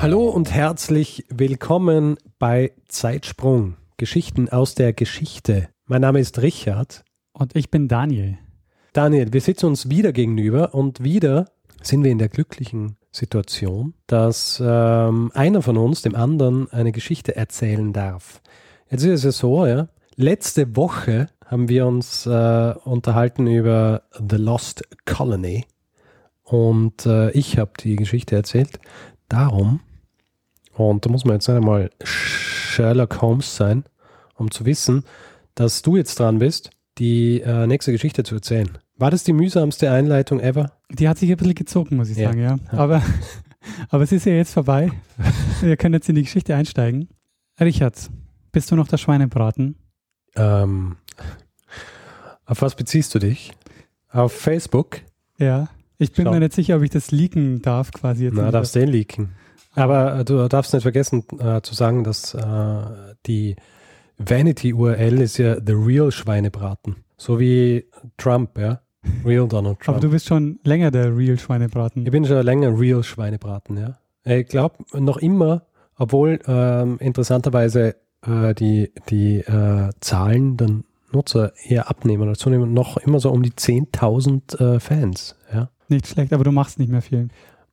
Hallo und herzlich willkommen bei Zeitsprung. Geschichten aus der Geschichte. Mein Name ist Richard. Und ich bin Daniel. Daniel, wir sitzen uns wieder gegenüber und wieder sind wir in der glücklichen Situation, dass ähm, einer von uns dem anderen eine Geschichte erzählen darf. Jetzt ist es ja so, ja, letzte Woche haben wir uns äh, unterhalten über The Lost Colony und äh, ich habe die Geschichte erzählt. Darum und da muss man jetzt nicht einmal Sherlock Holmes sein, um zu wissen, dass du jetzt dran bist, die äh, nächste Geschichte zu erzählen. War das die mühsamste Einleitung ever? Die hat sich ein bisschen gezogen, muss ich ja. sagen, ja. Aber, aber es ist ja jetzt vorbei. Wir können jetzt in die Geschichte einsteigen. Richard, bist du noch der Schweinebraten? Ähm, auf was beziehst du dich? Auf Facebook? Ja. Ich bin Schau. mir nicht sicher, ob ich das leaken darf, quasi jetzt. Na, darfst du den leaken. Aber äh, du darfst nicht vergessen äh, zu sagen, dass äh, die Vanity-URL ist ja The Real Schweinebraten. So wie Trump, ja. Real Donald Trump. Aber du bist schon länger der Real Schweinebraten. Ich bin schon länger Real Schweinebraten, ja. Ich glaube noch immer, obwohl ähm, interessanterweise äh, die, die äh, Zahlen der Nutzer eher abnehmen oder zunehmen, noch immer so um die 10.000 äh, Fans, ja. Nicht schlecht, aber du machst nicht mehr viel.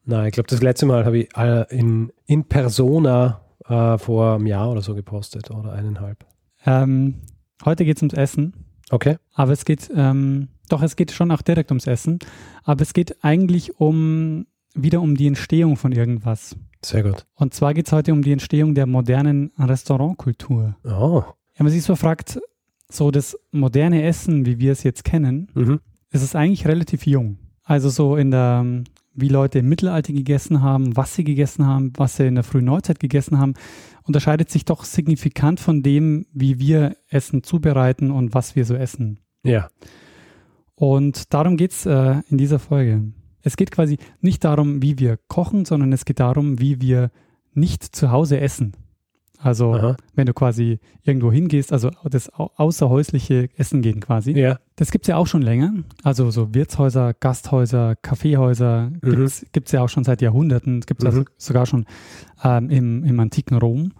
Nein, ich glaube, das letzte Mal habe ich in, in Persona äh, vor einem Jahr oder so gepostet oder eineinhalb. Ähm, heute geht es ums Essen. Okay. Aber es geht, ähm, doch, es geht schon auch direkt ums Essen. Aber es geht eigentlich um wieder um die Entstehung von irgendwas. Sehr gut. Und zwar geht es heute um die Entstehung der modernen Restaurantkultur. Oh. Wenn man sich so fragt, so das moderne Essen, wie wir es jetzt kennen, mhm. ist es eigentlich relativ jung. Also so in der wie Leute im Mittelalter gegessen haben, was sie gegessen haben, was sie in der frühen Neuzeit gegessen haben, unterscheidet sich doch signifikant von dem, wie wir Essen zubereiten und was wir so essen. Ja. Und darum geht es äh, in dieser Folge. Es geht quasi nicht darum, wie wir kochen, sondern es geht darum, wie wir nicht zu Hause essen. Also Aha. wenn du quasi irgendwo hingehst, also das außerhäusliche Essen gehen quasi. Ja. Das gibt es ja auch schon länger. Also so Wirtshäuser, Gasthäuser, Kaffeehäuser mhm. gibt es ja auch schon seit Jahrhunderten. Es gibt es mhm. also sogar schon ähm, im, im antiken Rom.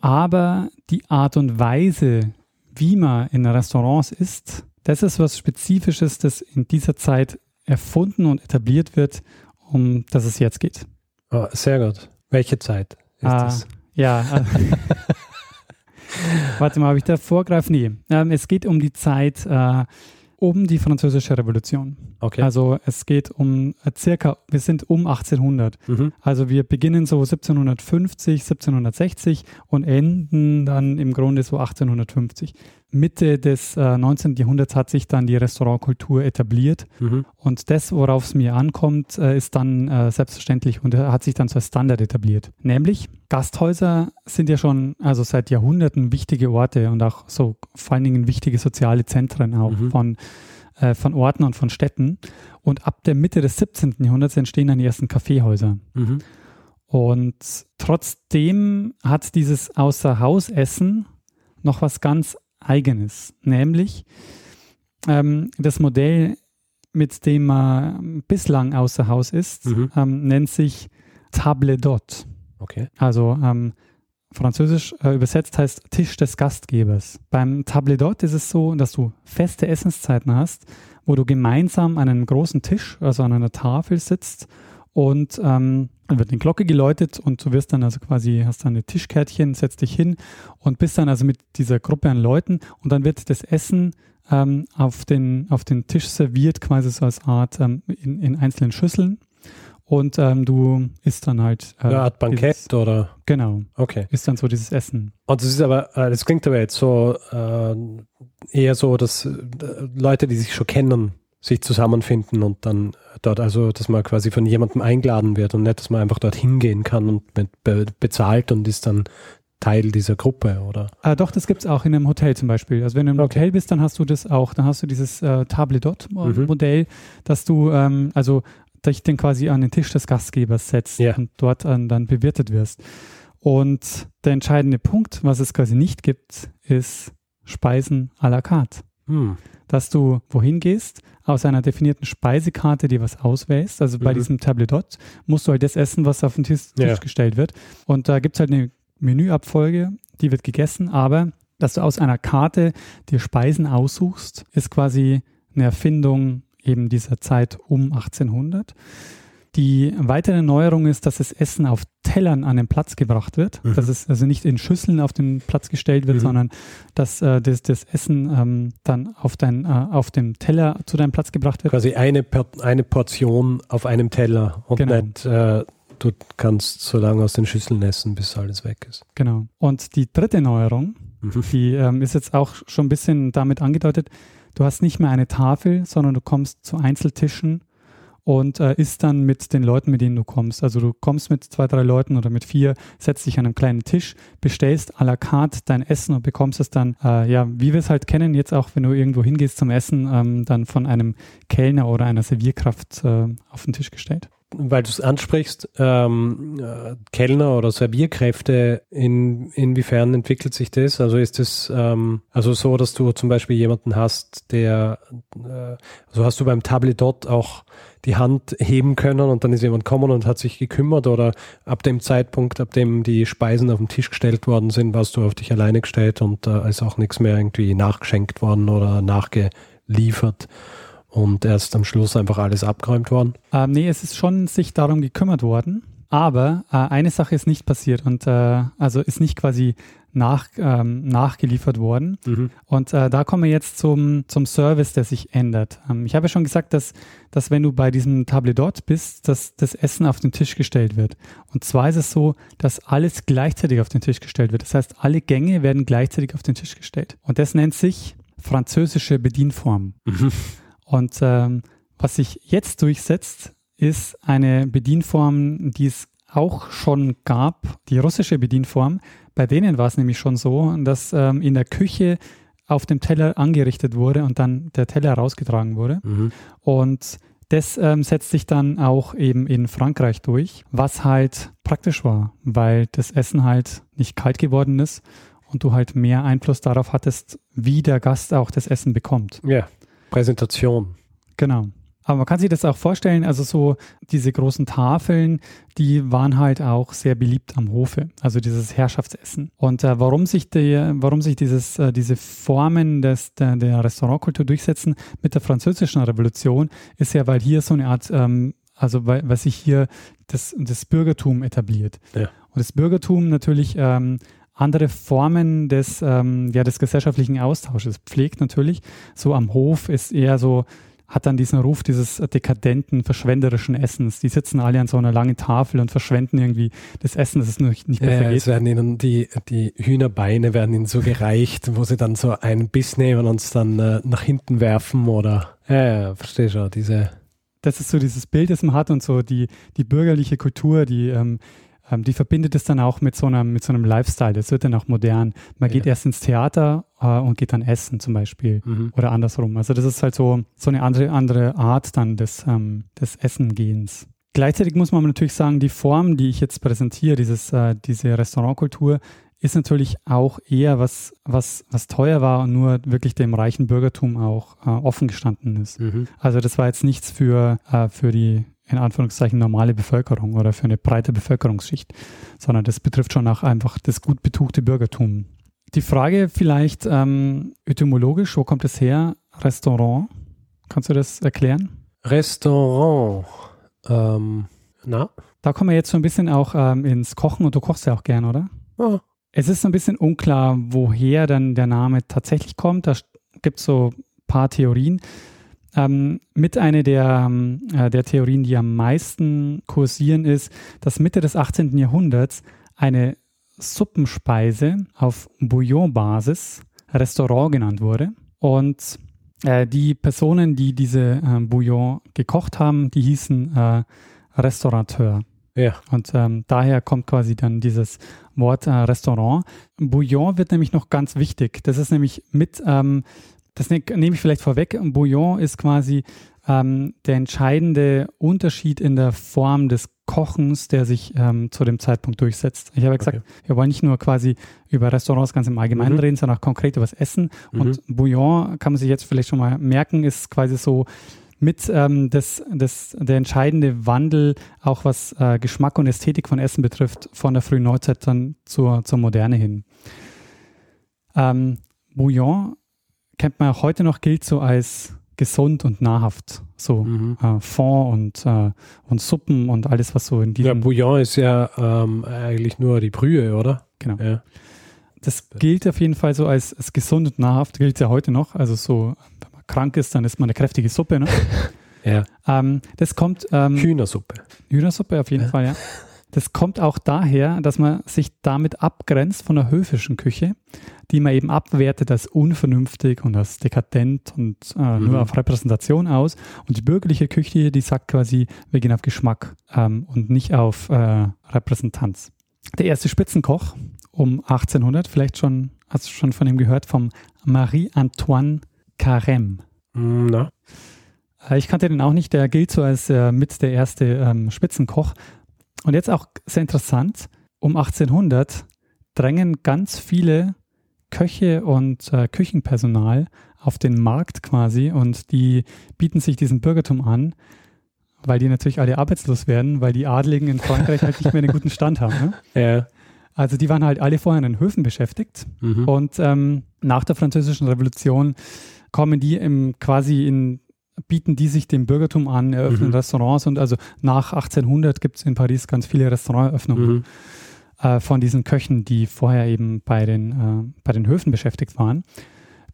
Aber die Art und Weise, wie man in Restaurants isst, das ist was Spezifisches, das in dieser Zeit erfunden und etabliert wird, um das es jetzt geht. Oh, sehr gut. Welche Zeit ist ah, das? Ja. Warte mal, habe ich da vorgreifen? Nee. Ähm, es geht um die Zeit äh, um die Französische Revolution. Okay. Also es geht um äh, circa, wir sind um 1800. Mhm. Also wir beginnen so 1750, 1760 und enden dann im Grunde so 1850. Mitte des äh, 19. Jahrhunderts hat sich dann die Restaurantkultur etabliert mhm. und das, worauf es mir ankommt, äh, ist dann äh, selbstverständlich und hat sich dann so als Standard etabliert. Nämlich Gasthäuser sind ja schon also seit Jahrhunderten wichtige Orte und auch so vor allen Dingen wichtige soziale Zentren auch mhm. von äh, von Orten und von Städten. Und ab der Mitte des 17. Jahrhunderts entstehen dann die ersten Kaffeehäuser. Mhm. Und trotzdem hat dieses Außerhausessen noch was ganz Eigenes, nämlich ähm, das Modell, mit dem man bislang außer Haus ist, mhm. ähm, nennt sich Table d'hôte. Okay. Also ähm, französisch äh, übersetzt heißt Tisch des Gastgebers. Beim Table d'hôte ist es so, dass du feste Essenszeiten hast, wo du gemeinsam an einem großen Tisch, also an einer Tafel sitzt und ähm, dann wird eine Glocke geläutet und du wirst dann also quasi, hast dann ein Tischkärtchen, setzt dich hin und bist dann also mit dieser Gruppe an Leuten und dann wird das Essen ähm, auf, den, auf den Tisch serviert, quasi so als Art ähm, in, in einzelnen Schüsseln. Und ähm, du isst dann halt. Äh, Eine Art Bankett dieses, oder? Genau. Okay. Ist dann so dieses Essen. Und das ist aber, äh, das klingt aber jetzt so äh, eher so, dass äh, Leute, die sich schon kennen, sich zusammenfinden und dann dort also, dass man quasi von jemandem eingeladen wird und nicht, dass man einfach dort hingehen kann und be bezahlt und ist dann Teil dieser Gruppe, oder? Äh, doch, das gibt es auch in einem Hotel zum Beispiel. Also wenn du im okay. Hotel bist, dann hast du das auch, dann hast du dieses äh, Table Dot-Modell, mhm. dass du, ähm, also dich dann quasi an den Tisch des Gastgebers setzt yeah. und dort an, dann bewirtet wirst. Und der entscheidende Punkt, was es quasi nicht gibt, ist Speisen à la carte. Hm. Dass du wohin gehst, aus einer definierten Speisekarte dir was auswählst. Also bei mhm. diesem Tableau musst du halt das essen, was auf den Tisch, ja. gestellt wird. Und da gibt es halt eine Menüabfolge, die wird gegessen, aber dass du aus einer Karte dir Speisen aussuchst, ist quasi eine Erfindung eben dieser Zeit um 1800. Die weitere Neuerung ist, dass das Essen auf Tellern an den Platz gebracht wird. Mhm. Dass es also nicht in Schüsseln auf den Platz gestellt wird, mhm. sondern dass äh, das, das, Essen ähm, dann auf, dein, äh, auf dem Teller zu deinem Platz gebracht wird. Quasi eine, eine Portion auf einem Teller und genau. nicht äh, du kannst so lange aus den Schüsseln essen, bis alles weg ist. Genau. Und die dritte Neuerung, mhm. die ähm, ist jetzt auch schon ein bisschen damit angedeutet, du hast nicht mehr eine Tafel, sondern du kommst zu Einzeltischen und äh, isst dann mit den Leuten, mit denen du kommst. Also du kommst mit zwei, drei Leuten oder mit vier, setzt dich an einem kleinen Tisch, bestellst à la carte dein Essen und bekommst es dann, äh, ja, wie wir es halt kennen, jetzt auch, wenn du irgendwo hingehst zum Essen, ähm, dann von einem Kellner oder einer Servierkraft äh, auf den Tisch gestellt weil du es ansprichst, ähm, äh, Kellner oder Servierkräfte, in, inwiefern entwickelt sich das? Also ist es ähm, also so, dass du zum Beispiel jemanden hast, der, äh, also hast du beim Tabletot auch die Hand heben können und dann ist jemand gekommen und hat sich gekümmert oder ab dem Zeitpunkt, ab dem die Speisen auf den Tisch gestellt worden sind, warst du auf dich alleine gestellt und da äh, ist auch nichts mehr irgendwie nachgeschenkt worden oder nachgeliefert und erst am Schluss einfach alles abgeräumt worden? Ähm, nee, es ist schon sich darum gekümmert worden. Aber äh, eine Sache ist nicht passiert und äh, also ist nicht quasi nach, ähm, nachgeliefert worden. Mhm. Und äh, da kommen wir jetzt zum, zum Service, der sich ändert. Ähm, ich habe ja schon gesagt, dass, dass wenn du bei diesem Tabledot bist, dass das Essen auf den Tisch gestellt wird. Und zwar ist es so, dass alles gleichzeitig auf den Tisch gestellt wird. Das heißt, alle Gänge werden gleichzeitig auf den Tisch gestellt. Und das nennt sich französische Bedienform. Mhm. Und ähm, was sich jetzt durchsetzt, ist eine Bedienform, die es auch schon gab, die russische Bedienform. Bei denen war es nämlich schon so, dass ähm, in der Küche auf dem Teller angerichtet wurde und dann der Teller rausgetragen wurde. Mhm. Und das ähm, setzt sich dann auch eben in Frankreich durch, was halt praktisch war, weil das Essen halt nicht kalt geworden ist und du halt mehr Einfluss darauf hattest, wie der Gast auch das Essen bekommt. Ja. Präsentation. Genau. Aber man kann sich das auch vorstellen, also so diese großen Tafeln, die waren halt auch sehr beliebt am Hofe, also dieses Herrschaftsessen. Und äh, warum sich die, warum sich dieses, äh, diese Formen des, der, der Restaurantkultur durchsetzen mit der französischen Revolution, ist ja, weil hier so eine Art, ähm, also weil, weil sich hier das, das Bürgertum etabliert. Ja. Und das Bürgertum natürlich ähm, andere Formen des, ähm, ja, des gesellschaftlichen Austausches pflegt natürlich. So am Hof ist eher so, hat dann diesen Ruf dieses dekadenten, verschwenderischen Essens. Die sitzen alle an so einer langen Tafel und verschwenden irgendwie das Essen, das ist nicht, nicht mehr ja, Es werden ihnen die, die Hühnerbeine werden ihnen so gereicht, wo sie dann so einen Biss nehmen und es dann äh, nach hinten werfen oder, ja, ja verstehe schon, diese das ist so dieses Bild, das man hat und so die, die bürgerliche Kultur, die ähm, die verbindet es dann auch mit so einem, mit so einem Lifestyle. Das wird dann auch modern. Man ja. geht erst ins Theater äh, und geht dann essen zum Beispiel mhm. oder andersrum. Also das ist halt so, so eine andere, andere Art dann des, ähm, des Essengehens. Gleichzeitig muss man natürlich sagen, die Form, die ich jetzt präsentiere, dieses, äh, diese Restaurantkultur, ist natürlich auch eher was, was, was teuer war und nur wirklich dem reichen Bürgertum auch äh, offen gestanden ist. Mhm. Also das war jetzt nichts für, äh, für die in Anführungszeichen normale Bevölkerung oder für eine breite Bevölkerungsschicht, sondern das betrifft schon auch einfach das gut betuchte Bürgertum. Die Frage vielleicht ähm, etymologisch, wo kommt es her? Restaurant. Kannst du das erklären? Restaurant. Ähm, na? Da kommen wir jetzt so ein bisschen auch ähm, ins Kochen und du kochst ja auch gern, oder? Ja. Es ist so ein bisschen unklar, woher dann der Name tatsächlich kommt. Da gibt es so ein paar Theorien. Ähm, mit einer der, ähm, äh, der Theorien, die am meisten kursieren, ist, dass Mitte des 18. Jahrhunderts eine Suppenspeise auf Bouillon-Basis Restaurant genannt wurde. Und Äh, die Personen, die diese äh, Bouillon gekocht haben, die hießen äh, Restaurateur. Ja. Und ähm, daher kommt quasi dann dieses Wort äh, Restaurant. Bouillon wird nämlich noch ganz wichtig. Das ist nämlich mit, ähm, das ne nehme ich vielleicht vorweg, Bouillon ist quasi ähm, der entscheidende Unterschied in der Form des Kochens, der sich ähm, zu dem Zeitpunkt durchsetzt. Ich habe ja gesagt, okay. wir wollen nicht nur quasi über Restaurants ganz im Allgemeinen mhm. reden, sondern auch konkret über das Essen. Mhm. Und Bouillon, kann man sich jetzt vielleicht schon mal merken, ist quasi so mit ähm, das, das, der entscheidende Wandel, auch was äh, Geschmack und Ästhetik von Essen betrifft, von der frühen Neuzeit dann zur, zur Moderne hin. Ähm, Bouillon kennt man auch heute noch, gilt so als gesund und nahrhaft. So mhm. äh, Fond und, äh, und Suppen und alles, was so in diesem... Ja, Bouillon ist ja ähm, eigentlich nur die Brühe, oder? Genau. Ja. Das gilt auf jeden Fall so als, als gesund und nahrhaft, gilt ja heute noch. Also so, wenn man krank ist, dann ist man eine kräftige Suppe. Ne? ja. Ähm, das kommt... Ähm, Hühnersuppe. Hühnersuppe auf jeden ja. Fall, ja. Das kommt auch daher, dass man sich damit abgrenzt von der höfischen Küche, die man eben abwertet als unvernünftig und als dekadent und äh, mhm. nur auf Repräsentation aus. Und die bürgerliche Küche, die sagt quasi, wir gehen auf Geschmack ähm, und nicht auf äh, Repräsentanz. Der erste Spitzenkoch um 1800, vielleicht schon, hast du schon von ihm gehört, vom Marie-Antoine Carême. Mm, na. Äh, ich kannte den auch nicht, der gilt so als äh, mit der erste ähm, Spitzenkoch. Und jetzt auch sehr interessant, um 1800 drängen ganz viele Köche und äh, Küchenpersonal auf den Markt quasi und die bieten sich diesem Bürgertum an, weil die natürlich alle arbeitslos werden, weil die Adligen in Frankreich halt nicht mehr einen guten Stand haben. Ne? Ja. Also die waren halt alle vorher in den Höfen beschäftigt mhm. und ähm, nach der Französischen Revolution kommen die im, quasi in bieten die sich dem Bürgertum an, eröffnen mhm. Restaurants und also nach 1800 gibt es in Paris ganz viele Restauranteröffnungen mhm. äh, von diesen Köchen, die vorher eben bei den, äh, bei den Höfen beschäftigt waren.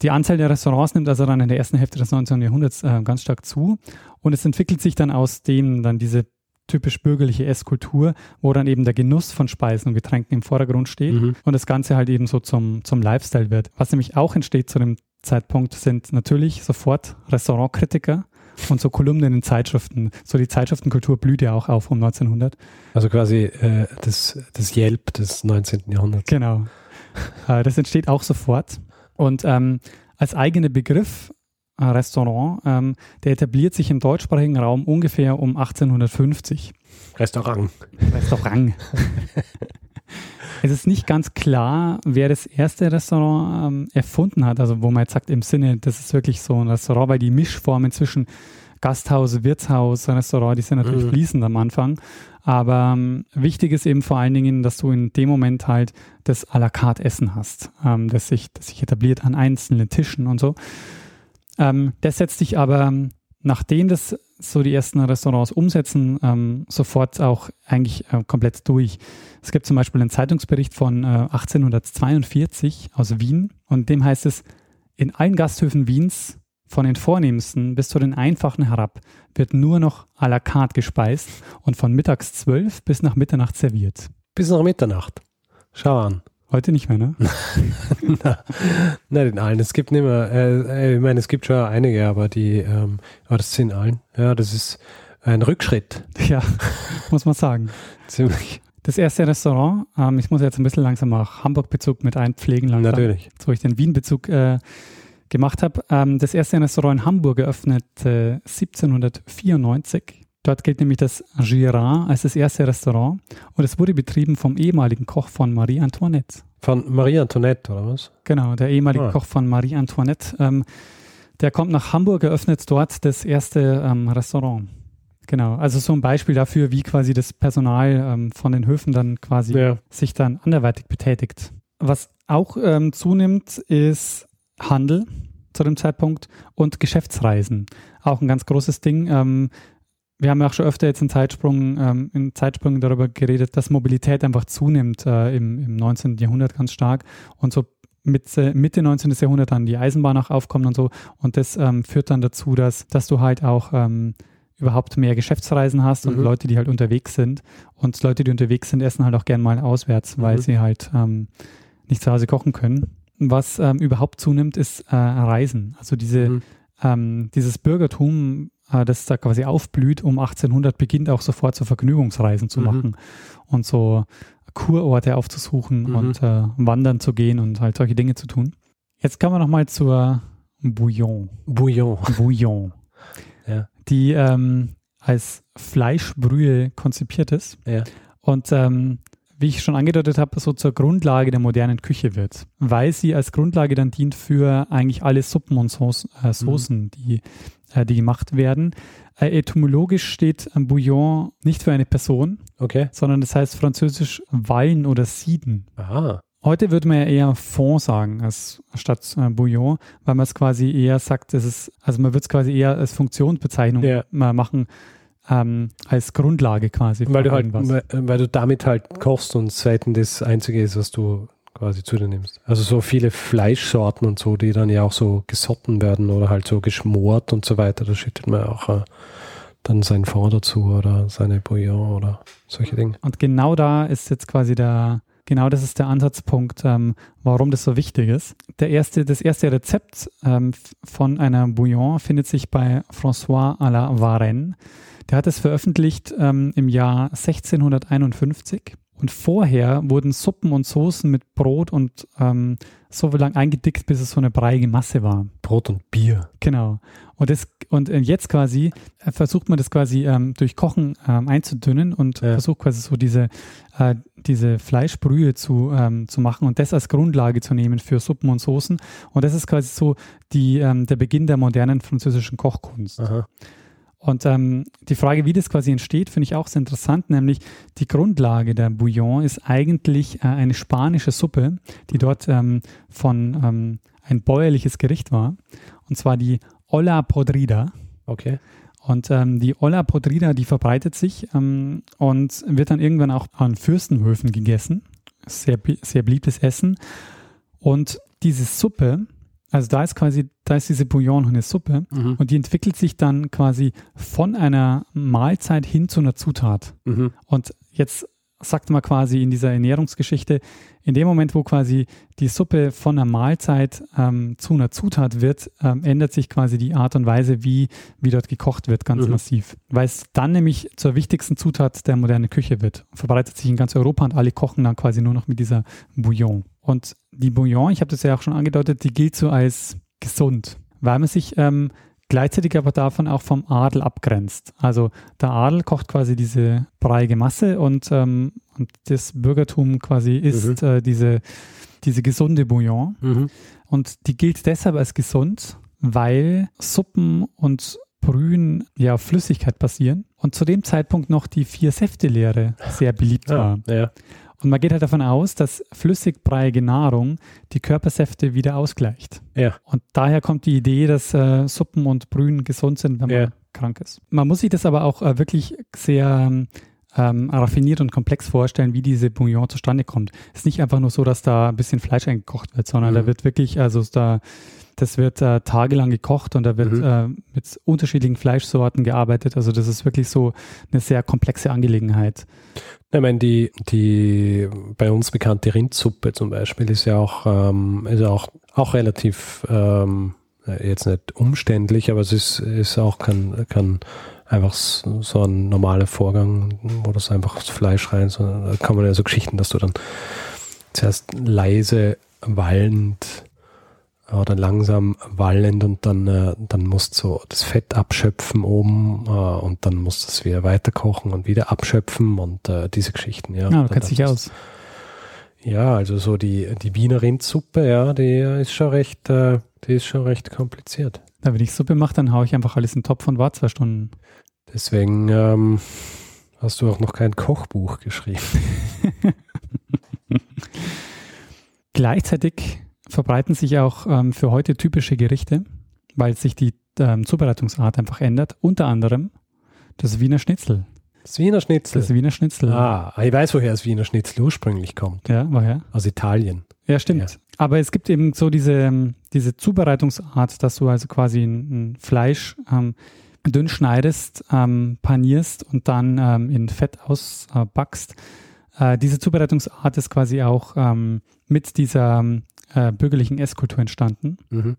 Die Anzahl der Restaurants nimmt also dann in der ersten Hälfte des 19. Jahrhunderts äh, ganz stark zu und es entwickelt sich dann aus dem dann diese typisch bürgerliche Esskultur, wo dann eben der Genuss von Speisen und Getränken im Vordergrund steht mhm. und das Ganze halt eben so zum, zum Lifestyle wird. Was nämlich auch entsteht zu dem Zeitpunkt sind natürlich sofort Restaurantkritiker und so Kolumnen in Zeitschriften. So die Zeitschriftenkultur blüht ja auch auf um 1900. Also quasi äh, das, das Yelp des 19. Jahrhunderts. Genau. äh, das entsteht auch sofort. Und ähm, als eigener Begriff äh, Restaurant, ähm, der etabliert sich im deutschsprachigen Raum ungefähr um 1850. Restaurant. Restaurant. Es ist nicht ganz klar, wer das erste Restaurant ähm, erfunden hat. Also wo man jetzt sagt im Sinne, das ist wirklich so ein Restaurant, weil die Mischformen zwischen Gasthaus, Wirtshaus, Restaurant, die sind natürlich mhm. fließend am Anfang. Aber ähm, wichtig ist eben vor allen Dingen, dass du in dem Moment halt das à la carte Essen hast, ähm, das, sich, das sich etabliert an einzelnen Tischen und so. Ähm, das setzt sich aber, nachdem das so die ersten Restaurants umsetzen, ähm, sofort auch eigentlich äh, komplett durch. Es gibt zum Beispiel einen Zeitungsbericht von äh, 1842 aus Wien und dem heißt es, in allen Gasthöfen Wiens, von den vornehmsten bis zu den einfachen herab, wird nur noch à la carte gespeist und von mittags zwölf bis nach Mitternacht serviert. Bis nach Mitternacht. Schau an. Heute nicht mehr, ne? Na, nein, in allen. Es gibt nicht mehr, äh, äh, ich meine, es gibt schon einige, aber die, ähm, aber das sind allen. Ja, das ist ein Rückschritt. Ja, muss man sagen. Ziemlich. Das erste Restaurant, ähm, ich muss jetzt ein bisschen langsam auch Hamburg-Bezug mit einpflegen, langsam, Natürlich. So ich den Wien-Bezug äh, gemacht habe. Ähm, das erste Restaurant in Hamburg eröffnet äh, 1794. Dort gilt nämlich das Girard als das erste Restaurant und es wurde betrieben vom ehemaligen Koch von Marie Antoinette. Von Marie Antoinette, oder was? Genau, der ehemalige ah. Koch von Marie Antoinette. Ähm, der kommt nach Hamburg, eröffnet dort das erste ähm, Restaurant. Genau, also so ein Beispiel dafür, wie quasi das Personal ähm, von den Höfen dann quasi ja. sich dann anderweitig betätigt. Was auch ähm, zunimmt, ist Handel zu dem Zeitpunkt und Geschäftsreisen. Auch ein ganz großes Ding. Wir haben ja auch schon öfter jetzt in Zeitsprung, ähm, in Zeitsprüngen darüber geredet, dass Mobilität einfach zunimmt äh, im, im 19. Jahrhundert ganz stark und so mit, äh, Mitte 19. Jahrhundert dann die Eisenbahn auch aufkommen und so und das ähm, führt dann dazu, dass, dass du halt auch ähm, überhaupt mehr Geschäftsreisen hast und mhm. Leute, die halt unterwegs sind. Und Leute, die unterwegs sind, essen halt auch gern mal auswärts, weil mhm. sie halt ähm, nicht zu Hause kochen können. Was ähm, überhaupt zunimmt, ist äh, Reisen. Also diese mhm. Ähm, dieses Bürgertum, äh, das da quasi aufblüht, um 1800 beginnt auch sofort so Vergnügungsreisen zu mhm. machen und so Kurorte aufzusuchen mhm. und äh, wandern zu gehen und halt solche Dinge zu tun. Jetzt kommen wir nochmal zur Bouillon. Bouillon. Bouillon. ja. Die ähm, als Fleischbrühe konzipiert ist. Ja. Und ähm, wie ich schon angedeutet habe, so zur Grundlage der modernen Küche wird, weil sie als Grundlage dann dient für eigentlich alle Suppen und Soßen, äh, Soßen mhm. die, äh, die gemacht werden. Äh, etymologisch steht ein Bouillon nicht für eine Person, okay. sondern das heißt französisch Wein oder Sieden. Aha. Heute würde man ja eher Fond sagen als statt äh, Bouillon, weil man es quasi eher sagt, es ist, also man wird es quasi eher als Funktionsbezeichnung ja. machen ähm, als Grundlage quasi. Weil du halt, weil, weil, du damit halt kochst und Seiten das Einzige ist, was du quasi zu dir nimmst. Also so viele Fleischsorten und so, die dann ja auch so gesotten werden oder halt so geschmort und so weiter, da schüttet man auch äh, dann sein Fond dazu oder seine Bouillon oder solche Dinge. Und genau da ist jetzt quasi der, genau das ist der Ansatzpunkt, ähm, warum das so wichtig ist. Der erste, das erste Rezept ähm, von einer Bouillon findet sich bei François à la Varenne. Der hat es veröffentlicht ähm, im Jahr 1651. Und vorher wurden Suppen und Soßen mit Brot und ähm, so lang eingedickt, bis es so eine breiige Masse war. Brot und Bier. Genau. Und, das, und äh, jetzt quasi äh, versucht man das quasi ähm, durch Kochen ähm, einzudünnen und ja. versucht quasi so diese, äh, diese Fleischbrühe zu, ähm, zu machen und das als Grundlage zu nehmen für Suppen und Soßen. Und das ist quasi so die, ähm, der Beginn der modernen französischen Kochkunst. Aha. Und ähm, die Frage, wie das quasi entsteht, finde ich auch sehr interessant, nämlich die Grundlage der Bouillon ist eigentlich äh, eine spanische Suppe, die dort ähm, von ähm, ein bäuerliches Gericht war, und zwar die Olla Podrida. Okay. Und ähm, die Olla Podrida, die verbreitet sich ähm, und wird dann irgendwann auch an Fürstenhöfen gegessen. Sehr, sehr beliebtes Essen. Und diese Suppe, also da ist quasi, da ist diese Bouillon eine Suppe mhm. und die entwickelt sich dann quasi von einer Mahlzeit hin zu einer Zutat. Mhm. Und jetzt sagt man quasi in dieser Ernährungsgeschichte, in dem Moment, wo quasi die Suppe von einer Mahlzeit ähm, zu einer Zutat wird, ähm, ändert sich quasi die Art und Weise, wie, wie dort gekocht wird, ganz mhm. massiv. Weil es dann nämlich zur wichtigsten Zutat der modernen Küche wird. Verbreitet sich in ganz Europa und alle kochen dann quasi nur noch mit dieser Bouillon. Und die Bouillon, ich habe das ja auch schon angedeutet, die gilt so als gesund, weil man sich ähm, gleichzeitig aber davon auch vom Adel abgrenzt. Also der Adel kocht quasi diese breiige Masse und, ähm, und das Bürgertum quasi isst mhm. äh, diese, diese gesunde Bouillon. Mhm. Und die gilt deshalb als gesund, weil Suppen und Brühen ja auf Flüssigkeit basieren und zu dem Zeitpunkt noch die Vier-Säfte-Lehre sehr beliebt war. Ja. Und man geht halt davon aus, dass flüssigbreiige Nahrung die Körpersäfte wieder ausgleicht. Ja. Und daher kommt die Idee, dass äh, Suppen und Brühen gesund sind, wenn man ja. krank ist. Man muss sich das aber auch äh, wirklich sehr ähm, raffiniert und komplex vorstellen, wie diese Bouillon zustande kommt. Es ist nicht einfach nur so, dass da ein bisschen Fleisch eingekocht wird, sondern mhm. da wird wirklich, also da das wird äh, tagelang gekocht und da wird mhm. äh, mit unterschiedlichen Fleischsorten gearbeitet. Also das ist wirklich so eine sehr komplexe Angelegenheit. Ich meine, die, die bei uns bekannte Rindsuppe zum Beispiel ist ja auch, ähm, ist auch, auch relativ ähm, jetzt nicht umständlich, aber es ist, ist auch kann, kann einfach so ein normaler Vorgang, wo das einfach das Fleisch rein, so, da kann man ja so Geschichten, dass du dann zuerst leise wallend oder langsam wallend und dann, äh, dann musst du so das Fett abschöpfen oben äh, und dann musst du es wieder weiterkochen und wieder abschöpfen und äh, diese Geschichten, ja. Ja, du kennst dich aus. Ja, also so die, die Wiener Rindsuppe, ja, die ist schon recht, äh, die ist schon recht kompliziert. Ja, wenn ich Suppe mache, dann haue ich einfach alles in den Topf und warte zwei Stunden. Deswegen ähm, hast du auch noch kein Kochbuch geschrieben. Gleichzeitig verbreiten sich auch ähm, für heute typische Gerichte, weil sich die ähm, Zubereitungsart einfach ändert. Unter anderem das Wiener Schnitzel. Das Wiener Schnitzel? Das Wiener Schnitzel. Ah, ich weiß, woher das Wiener Schnitzel ursprünglich kommt. Ja, woher? Aus Italien. Ja, stimmt. Ja. Aber es gibt eben so diese, ähm, diese Zubereitungsart, dass du also quasi ein, Fleisch ähm, dünn schneidest, ähm, panierst und dann ähm, in Fett ausbackst. Äh, diese Zubereitungsart ist quasi auch ähm, mit dieser äh, bürgerlichen Esskultur entstanden. Mhm.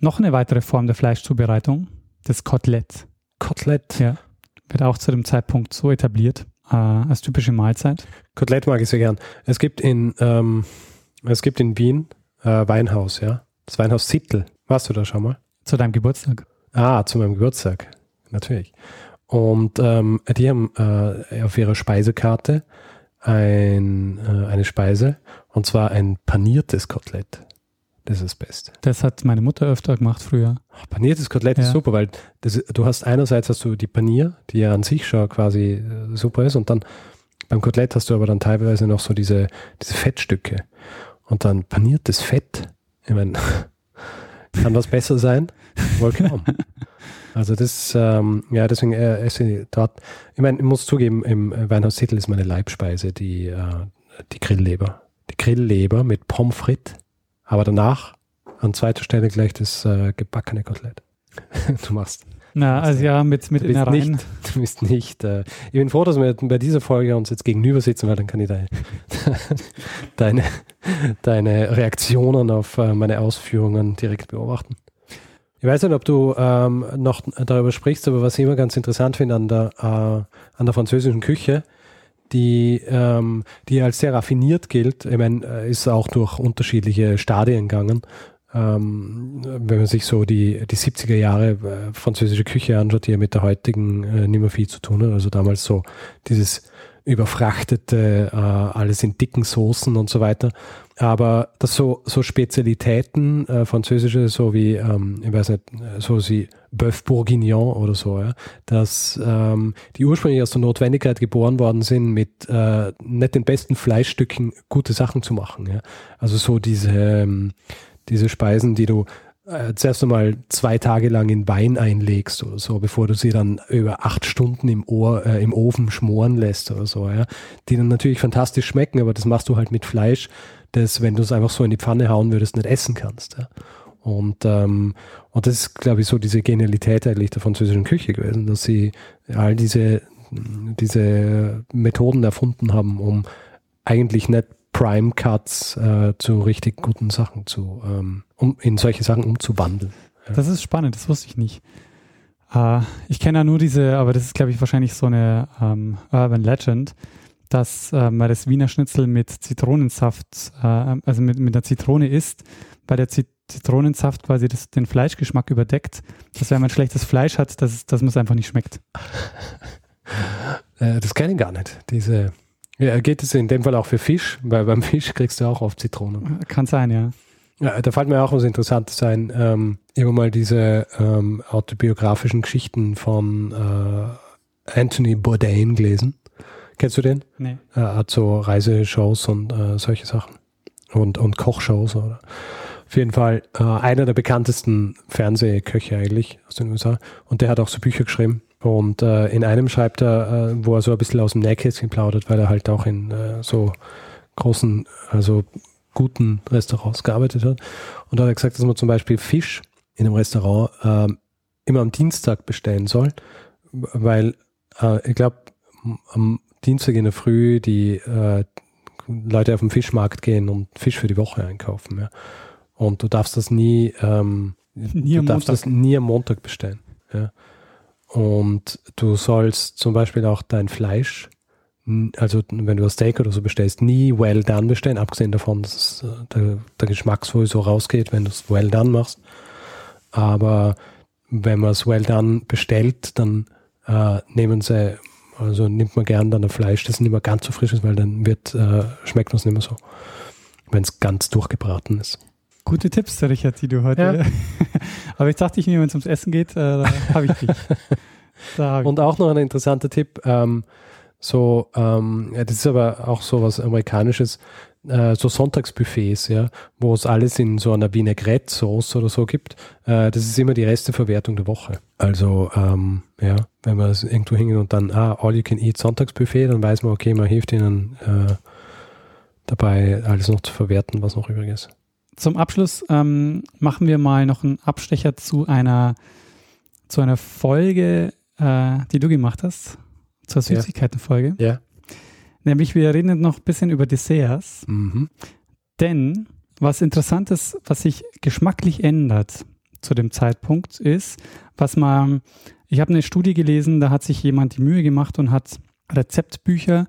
Noch eine weitere Form der Fleischzubereitung, das Kotelett. Kotelett? Ja. Wird auch zu dem Zeitpunkt so etabliert äh, als typische Mahlzeit. Kotelett mag ich sehr gern. Es gibt in, ähm, es gibt in Wien äh, Weinhaus, ja. Das Weinhaus Sittel. Warst du da schon mal? Zu deinem Geburtstag. Ah, zu meinem Geburtstag. Natürlich. Und ähm, die haben äh, auf ihrer Speisekarte ein, äh, eine Speise und zwar ein paniertes Kotelett. Das ist das Beste. Das hat meine Mutter öfter gemacht früher. Ach, paniertes Kotelett ja. ist super, weil das, du hast einerseits hast du die Panier, die ja an sich schon quasi äh, super ist, und dann beim Kotelett hast du aber dann teilweise noch so diese, diese Fettstücke. Und dann paniertes Fett. Ich meine, kann was besser sein? Wohl kaum. Also das, ähm, ja, deswegen äh, esse ich dort. Ich meine, ich muss zugeben, im Weinhaus Sittel ist meine Leibspeise die, äh, die Grillleber. Die Grillleber mit Pommes frites aber danach an zweiter Stelle gleich das äh, gebackene Kotelett. du machst. Na, also ja, mit, mit du bist Innereien. Nicht, du bist nicht. Äh, ich bin froh, dass wir bei dieser Folge uns jetzt gegenüber sitzen, weil dann kann ich deine, deine, deine Reaktionen auf äh, meine Ausführungen direkt beobachten. Ich weiß nicht, ob du ähm, noch darüber sprichst, aber was ich immer ganz interessant finde an der, äh, an der französischen Küche, die, ähm, die als sehr raffiniert gilt. Ich meine, äh, ist auch durch unterschiedliche Stadien gegangen. Ähm, wenn man sich so die, die 70er Jahre äh, französische Küche anschaut, die ja mit der heutigen äh, nicht mehr viel zu tun hat. Also damals so dieses überfrachtete, äh, alles in dicken Soßen und so weiter. Aber das so, so Spezialitäten, äh, französische, so wie, ähm, ich weiß nicht, so wie Bœuf Bourguignon oder so, ja, dass ähm, die ursprünglich aus der Notwendigkeit geboren worden sind, mit äh, nicht den besten Fleischstücken gute Sachen zu machen. Ja. Also so diese, ähm, diese Speisen, die du äh, zuerst einmal zwei Tage lang in Wein einlegst oder so, bevor du sie dann über acht Stunden im, Ohr, äh, im Ofen schmoren lässt oder so, ja, die dann natürlich fantastisch schmecken, aber das machst du halt mit Fleisch, das, wenn du es einfach so in die Pfanne hauen würdest, nicht essen kannst. Ja. Und, ähm, und das ist, glaube ich, so diese Genialität eigentlich der französischen Küche gewesen, dass sie all diese, diese Methoden erfunden haben, um eigentlich nicht Prime Cuts äh, zu richtig guten Sachen zu, ähm, um in solche Sachen umzuwandeln. Ja. Das ist spannend, das wusste ich nicht. Uh, ich kenne ja nur diese, aber das ist, glaube ich, wahrscheinlich so eine ähm, Urban Legend, dass äh, man das Wiener Schnitzel mit Zitronensaft, äh, also mit, mit der Zitrone isst, weil der Zit Zitronensaft quasi das, den Fleischgeschmack überdeckt, dass wenn man schlechtes Fleisch hat, dass, dass man es einfach nicht schmeckt. Äh, das kenne ich gar nicht. Diese, ja, geht es in dem Fall auch für Fisch, weil beim Fisch kriegst du auch oft Zitronen. Kann sein, ja. Ja, da fällt mir auch was Interessantes ein. Ähm, immer mal diese ähm, autobiografischen Geschichten von äh, Anthony Bourdain gelesen. Kennst du den? Nee. Er hat so Reiseshows und äh, solche Sachen. Und, und Kochshows. Oder? Auf jeden Fall äh, einer der bekanntesten Fernsehköche eigentlich aus den USA. Und der hat auch so Bücher geschrieben. Und äh, in einem schreibt er, äh, wo er so ein bisschen aus dem Nähkästchen plaudert, weil er halt auch in äh, so großen, also guten Restaurants gearbeitet hat. Und da hat er gesagt, dass man zum Beispiel Fisch in einem Restaurant äh, immer am Dienstag bestellen soll, weil äh, ich glaube, am Dienstag in der Früh die äh, Leute auf den Fischmarkt gehen und Fisch für die Woche einkaufen. Ja. Und du darfst das nie, ähm, nie du darfst Montag. das nie am Montag bestellen. Ja. Und du sollst zum Beispiel auch dein Fleisch, also wenn du ein Steak oder so bestellst, nie well done bestellen, abgesehen davon, dass äh, der, der Geschmack sowieso rausgeht, wenn du es well done machst. Aber wenn man es well done bestellt, dann äh, nehmen sie also nimmt man gern dann ein Fleisch, das nicht mehr ganz so frisch ist, weil dann wird, äh, schmeckt man es nicht mehr so, wenn es ganz durchgebraten ist. Gute Tipps, Richard, die du heute. Ja. Aber ich dachte ich mir, wenn es ums Essen geht, äh, habe ich dich. Hab Und auch noch ein interessanter Tipp, ähm, so, ähm, ja, das ist aber auch so was Amerikanisches, äh, so Sonntagsbuffets, ja, wo es alles in so einer Vinaigrette-Sauce oder so gibt. Äh, das ist immer die Resteverwertung der Woche. Also, ähm, ja, wenn man irgendwo hingeht und dann, ah, all you can eat Sonntagsbuffet, dann weiß man, okay, man hilft ihnen äh, dabei, alles noch zu verwerten, was noch übrig ist. Zum Abschluss ähm, machen wir mal noch einen Abstecher zu einer, zu einer Folge, äh, die du gemacht hast, zur Süßigkeitenfolge. Ja. Nämlich, wir reden noch ein bisschen über Desserts. Mhm. Denn was interessant ist, was sich geschmacklich ändert, zu dem Zeitpunkt ist, was man, ich habe eine Studie gelesen, da hat sich jemand die Mühe gemacht und hat Rezeptbücher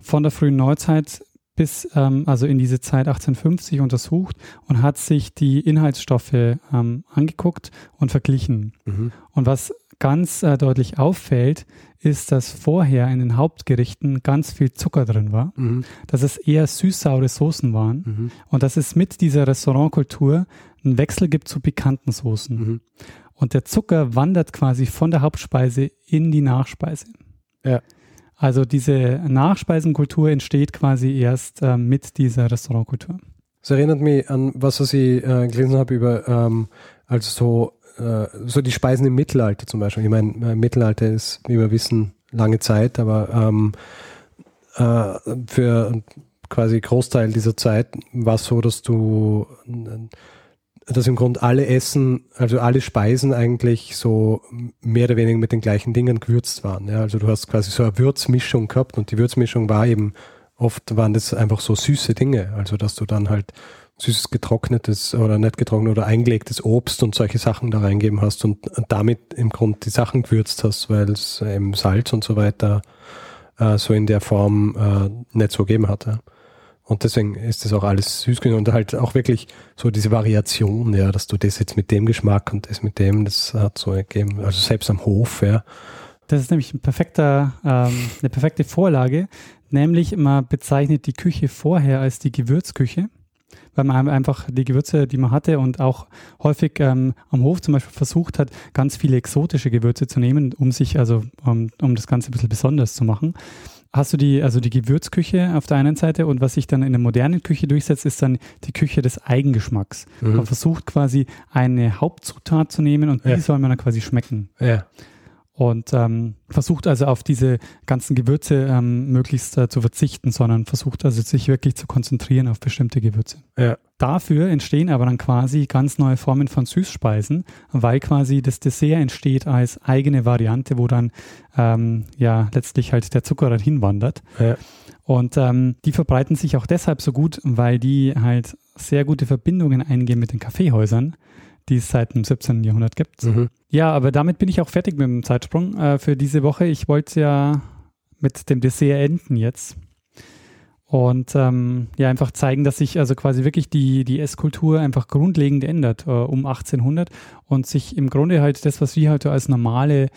von der frühen Neuzeit bis, ähm, also in diese Zeit 1850 untersucht und hat sich die Inhaltsstoffe ähm, angeguckt und verglichen. Mhm. Und was ganz äh, deutlich auffällt, ist, dass vorher in den Hauptgerichten ganz viel Zucker drin war, mhm. dass es eher süß-saure Soßen waren mhm. und dass es mit dieser Restaurantkultur einen Wechsel gibt zu pikanten Soßen. Mhm. Und der Zucker wandert quasi von der Hauptspeise in die Nachspeise. Ja. Also diese Nachspeisenkultur entsteht quasi erst äh, mit dieser Restaurantkultur. Das erinnert mich an was, was ich äh, gelesen habe über ähm, also so, äh, so die Speisen im Mittelalter zum Beispiel. Ich meine, äh, Mittelalter ist, wie wir wissen, lange Zeit, aber ähm, äh, für quasi Großteil dieser Zeit war es so, dass du dass im Grunde alle Essen, also alle Speisen eigentlich so mehr oder weniger mit den gleichen Dingen gewürzt waren. Ja? Also du hast quasi so eine Würzmischung gehabt und die Würzmischung war eben, oft waren das einfach so süße Dinge. Also dass du dann halt süßes getrocknetes oder nicht getrocknetes oder eingelegtes Obst und solche Sachen da reingeben hast und, damit im Grunde die Sachen gewürzt hast, weil es eben Salz und so weiter äh, so in der Form äh, nicht so gegeben hatte. Und deswegen ist das auch alles süß und halt auch wirklich so diese Variation, ja, dass du das jetzt mit dem Geschmack und das mit dem, das hat so gegeben, also selbst am Hof, ja. Das ist nämlich ein perfekter, ähm, eine perfekte Vorlage, nämlich man bezeichnet die Küche vorher als die Gewürzküche, weil man einfach die Gewürze, die man hatte und auch häufig ähm, am Hof zum Beispiel versucht hat, ganz viele exotische Gewürze zu nehmen, um sich also, um, um das Ganze ein bisschen besonders zu machen hast du die, also die Gewürzküche auf der einen Seite und was sich dann in der modernen Küche durchsetzt, ist dann die Küche des Eigengeschmacks. Mhm. Man versucht quasi eine Hauptzutat zu nehmen und die ja. soll man dann quasi schmecken. Ja und ähm, versucht also auf diese ganzen Gewürze ähm, möglichst äh, zu verzichten, sondern versucht also sich wirklich zu konzentrieren auf bestimmte Gewürze. Ja. Dafür entstehen aber dann quasi ganz neue Formen von Süßspeisen, weil quasi das Dessert entsteht als eigene Variante, wo dann ähm, ja letztlich halt der Zucker dann hinwandert. Ja. Und ähm, die verbreiten sich auch deshalb so gut, weil die halt sehr gute Verbindungen eingehen mit den Kaffeehäusern die es seit dem 17. Jahrhundert gibt. Mhm. Ja, aber damit bin ich auch fertig mit dem Zeitsprung äh, für diese Woche. Ich wollte ja mit dem Dessert enden jetzt. Und ähm, ja, einfach zeigen, dass sich also quasi wirklich die, die Esskultur einfach grundlegend ändert äh, um 1800 und sich im Grunde halt das, was wir halt als normale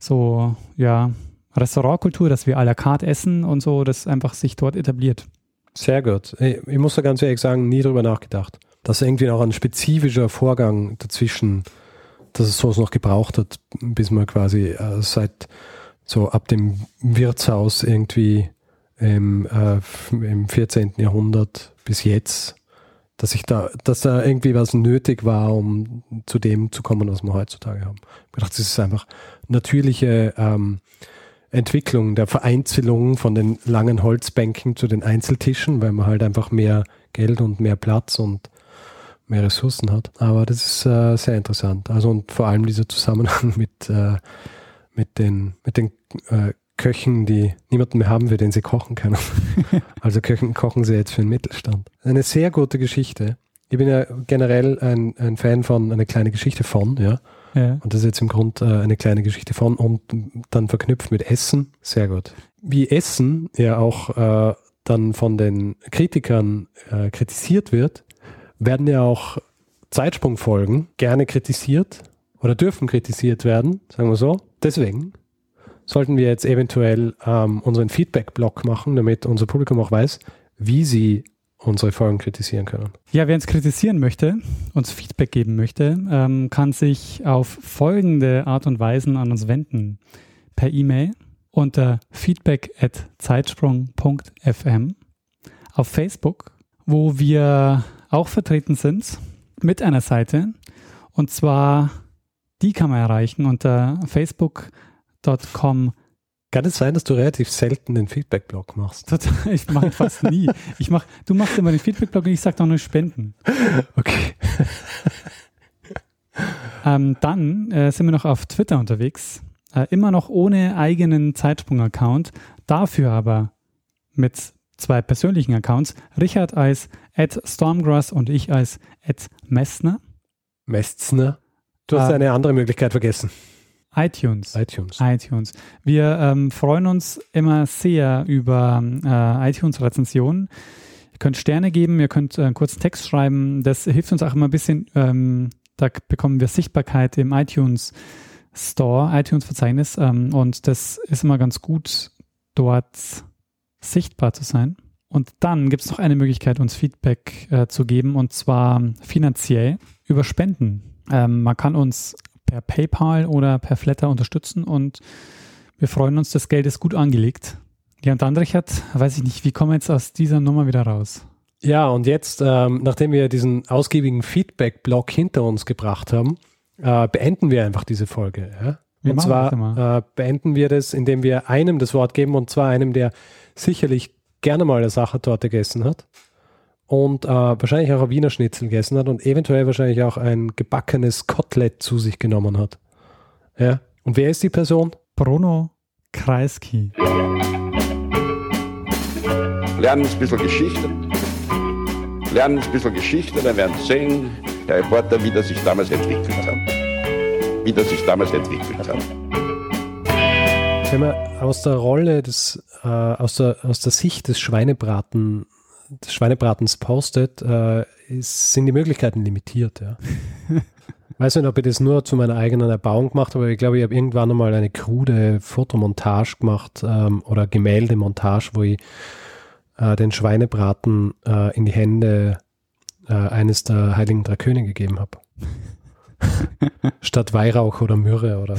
so, ja, Restaurantkultur, dass wir à la carte essen und so, das einfach sich dort etabliert. Sehr gut. Ich, ich muss da ganz ehrlich sagen, nie drüber nachgedacht dass irgendwie auch ein spezifischer Vorgang dazwischen, dass es sowas noch gebraucht hat, bis man quasi äh, seit so ab dem Wirtshaus irgendwie im, äh, im 14. Jahrhundert bis jetzt, dass ich da, dass da irgendwie was nötig war, um zu dem zu kommen, was wir heutzutage haben. Ich dachte, das ist einfach natürliche ähm, Entwicklung der Vereinzelung von den langen Holzbänken zu den Einzeltischen, weil man halt einfach mehr Geld und mehr Platz und mehr Ressourcen hat. Aber das ist äh, sehr interessant. Also und vor allem dieser Zusammenhang mit, äh, mit den, mit den äh, Köchen, die niemanden mehr haben, für den sie kochen können. also Köchen kochen sie jetzt für den Mittelstand. Eine sehr gute Geschichte. Ich bin ja generell ein, ein Fan von eine kleine Geschichte von, ja. ja. Und das ist jetzt im Grund äh, eine kleine Geschichte von und dann verknüpft mit Essen. Sehr gut. Wie Essen ja auch äh, dann von den Kritikern äh, kritisiert wird, werden ja auch Zeitsprungfolgen gerne kritisiert oder dürfen kritisiert werden, sagen wir so. Deswegen sollten wir jetzt eventuell ähm, unseren Feedback-Blog machen, damit unser Publikum auch weiß, wie sie unsere Folgen kritisieren können. Ja, wer uns kritisieren möchte, uns Feedback geben möchte, ähm, kann sich auf folgende Art und Weisen an uns wenden. Per E-Mail unter feedback at zeitsprung.fm, auf Facebook, wo wir auch vertreten sind mit einer Seite. Und zwar, die kann man erreichen unter facebook.com. Kann es sein, dass du relativ selten den Feedback-Blog machst? Ich mache fast nie. Ich mach, du machst immer den Feedback-Blog und ich sage doch nur Spenden. Okay. Ähm, dann äh, sind wir noch auf Twitter unterwegs. Äh, immer noch ohne eigenen Zeitsprung-Account. Dafür aber mit zwei persönlichen Accounts. Richard als Stormgrass und ich als Messner. Messner. Du hast äh, eine andere Möglichkeit vergessen iTunes. iTunes. iTunes. Wir ähm, freuen uns immer sehr über äh, iTunes-Rezensionen. Ihr könnt Sterne geben, ihr könnt äh, einen kurzen Text schreiben. Das hilft uns auch immer ein bisschen. Ähm, da bekommen wir Sichtbarkeit im iTunes Store, iTunes-Verzeichnis. Ähm, und das ist immer ganz gut, dort sichtbar zu sein. Und dann gibt es noch eine Möglichkeit, uns Feedback äh, zu geben, und zwar finanziell über Spenden. Ähm, man kann uns per PayPal oder per Flatter unterstützen und wir freuen uns, das Geld ist gut angelegt. Ja, und dann, weiß ich nicht, wie kommen wir jetzt aus dieser Nummer wieder raus? Ja, und jetzt, ähm, nachdem wir diesen ausgiebigen Feedback-Block hinter uns gebracht haben, äh, beenden wir einfach diese Folge. Ja? Wir und zwar äh, beenden wir das, indem wir einem das Wort geben, und zwar einem, der sicherlich gerne mal eine Sachertorte gegessen hat und äh, wahrscheinlich auch ein Wiener Schnitzel gegessen hat und eventuell wahrscheinlich auch ein gebackenes Kotelett zu sich genommen hat. Ja. Und wer ist die Person? Bruno Kreisky. Lernen ein bisschen Geschichte. Lernen ein bisschen Geschichte, dann werden Sie sehen, der Reporter, wie das sich damals entwickelt hat. Wie das sich damals entwickelt hat. Wenn man aus der Rolle des, äh, aus, der, aus der Sicht des Schweinebraten des Schweinebratens postet, äh, ist, sind die Möglichkeiten limitiert. Ja. weiß nicht, ob ich das nur zu meiner eigenen Erbauung gemacht habe, aber ich glaube, ich habe irgendwann einmal eine krude Fotomontage gemacht ähm, oder Gemäldemontage, wo ich äh, den Schweinebraten äh, in die Hände äh, eines der heiligen drei Könige gegeben habe. Statt Weihrauch oder Myrrhe oder